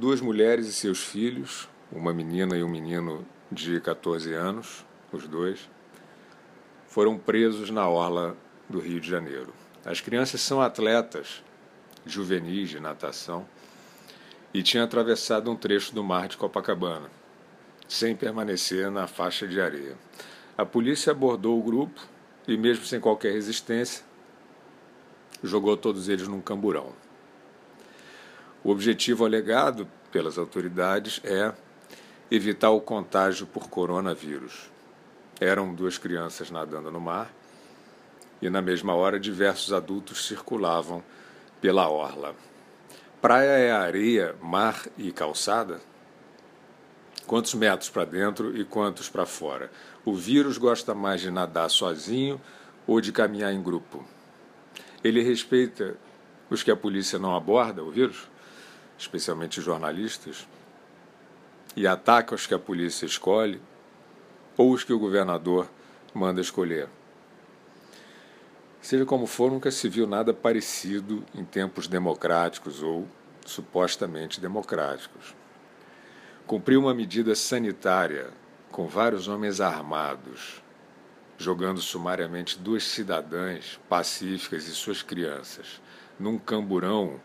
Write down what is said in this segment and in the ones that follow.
duas mulheres e seus filhos, uma menina e um menino de 14 anos, os dois, foram presos na orla do Rio de Janeiro. As crianças são atletas juvenis de natação e tinham atravessado um trecho do mar de Copacabana, sem permanecer na faixa de areia. A polícia abordou o grupo e, mesmo sem qualquer resistência, jogou todos eles num camburão. O objetivo alegado pelas autoridades é evitar o contágio por coronavírus. Eram duas crianças nadando no mar e, na mesma hora, diversos adultos circulavam pela orla. Praia é areia, mar e calçada? Quantos metros para dentro e quantos para fora? O vírus gosta mais de nadar sozinho ou de caminhar em grupo? Ele respeita os que a polícia não aborda, o vírus, especialmente jornalistas, e ataca os que a polícia escolhe ou os que o governador manda escolher. Seja como for, nunca se viu nada parecido em tempos democráticos ou supostamente democráticos. Cumpriu uma medida sanitária com vários homens armados, jogando sumariamente duas cidadãs pacíficas e suas crianças num camburão,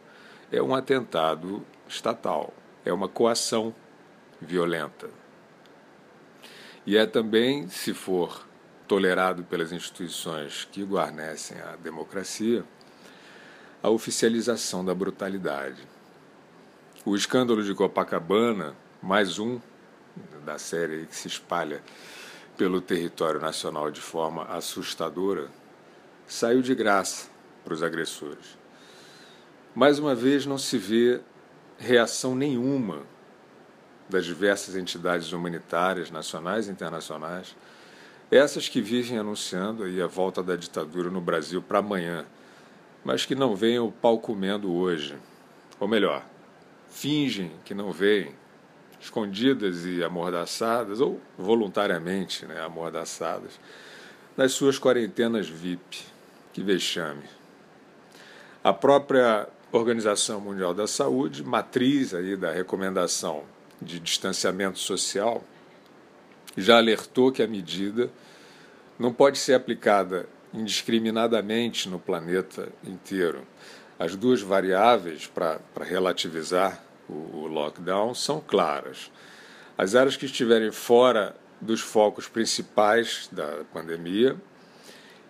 é um atentado estatal, é uma coação violenta. E é também, se for tolerado pelas instituições que guarnecem a democracia, a oficialização da brutalidade. O escândalo de Copacabana, mais um da série que se espalha pelo território nacional de forma assustadora, saiu de graça para os agressores. Mais uma vez, não se vê reação nenhuma das diversas entidades humanitárias, nacionais e internacionais, essas que vivem anunciando aí a volta da ditadura no Brasil para amanhã, mas que não veem o pau comendo hoje. Ou melhor, fingem que não veem, escondidas e amordaçadas, ou voluntariamente né, amordaçadas, nas suas quarentenas VIP. Que vexame. A própria Organização Mundial da Saúde, matriz aí da recomendação de distanciamento social, já alertou que a medida não pode ser aplicada indiscriminadamente no planeta inteiro. As duas variáveis para relativizar o, o lockdown são claras. As áreas que estiverem fora dos focos principais da pandemia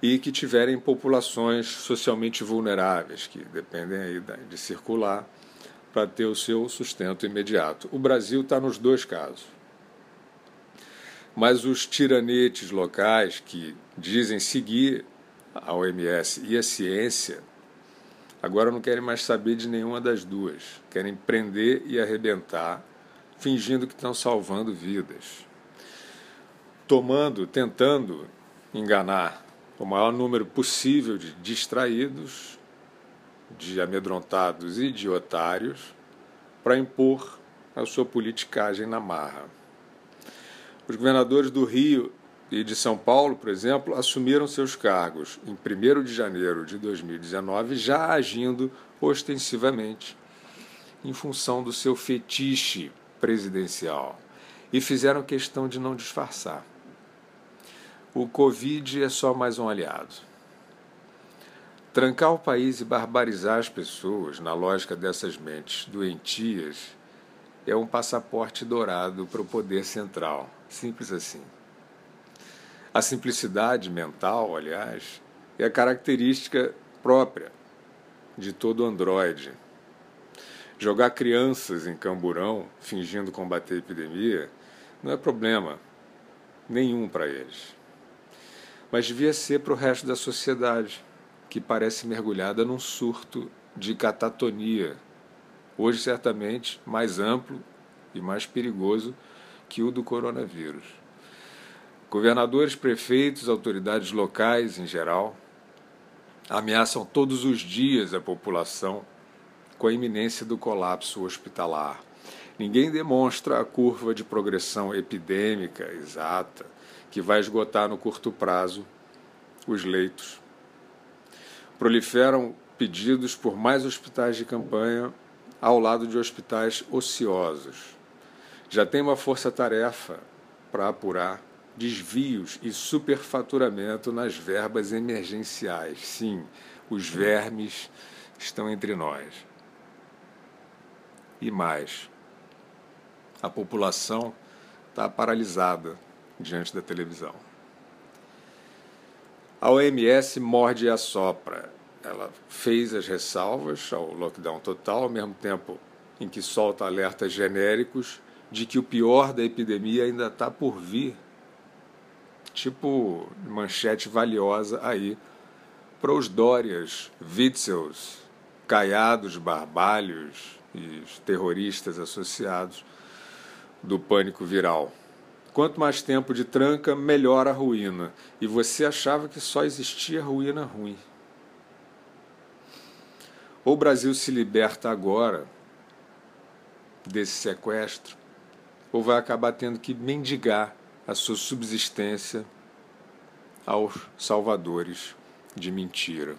e que tiverem populações socialmente vulneráveis, que dependem aí de circular para ter o seu sustento imediato. O Brasil está nos dois casos. Mas os tiranetes locais que dizem seguir a OMS e a ciência, agora não querem mais saber de nenhuma das duas. Querem prender e arrebentar, fingindo que estão salvando vidas. Tomando, tentando enganar o maior número possível de distraídos de amedrontados e de otários para impor a sua politicagem na marra. Os governadores do Rio e de São Paulo, por exemplo, assumiram seus cargos em 1 de janeiro de 2019, já agindo ostensivamente em função do seu fetiche presidencial e fizeram questão de não disfarçar. O Covid é só mais um aliado. Trancar o país e barbarizar as pessoas, na lógica dessas mentes doentias, é um passaporte dourado para o poder central. Simples assim. A simplicidade mental, aliás, é a característica própria de todo androide. Jogar crianças em camburão, fingindo combater a epidemia, não é problema nenhum para eles. Mas devia ser para o resto da sociedade que parece mergulhada num surto de catatonia, hoje certamente mais amplo e mais perigoso que o do coronavírus. Governadores, prefeitos, autoridades locais em geral ameaçam todos os dias a população com a iminência do colapso hospitalar. Ninguém demonstra a curva de progressão epidêmica exata que vai esgotar no curto prazo os leitos proliferam pedidos por mais hospitais de campanha ao lado de hospitais ociosos. Já tem uma força-tarefa para apurar desvios e superfaturamento nas verbas emergenciais. Sim, os vermes estão entre nós. E mais, a população está paralisada diante da televisão. A OMS morde e assopra. Ela fez as ressalvas ao lockdown total, ao mesmo tempo em que solta alertas genéricos de que o pior da epidemia ainda está por vir. Tipo manchete valiosa aí para os Dórias, Witzels, Caiados, Barbalhos e os terroristas associados do pânico viral. Quanto mais tempo de tranca, melhor a ruína. E você achava que só existia ruína ruim. Ou o Brasil se liberta agora desse sequestro, ou vai acabar tendo que mendigar a sua subsistência aos salvadores de mentira.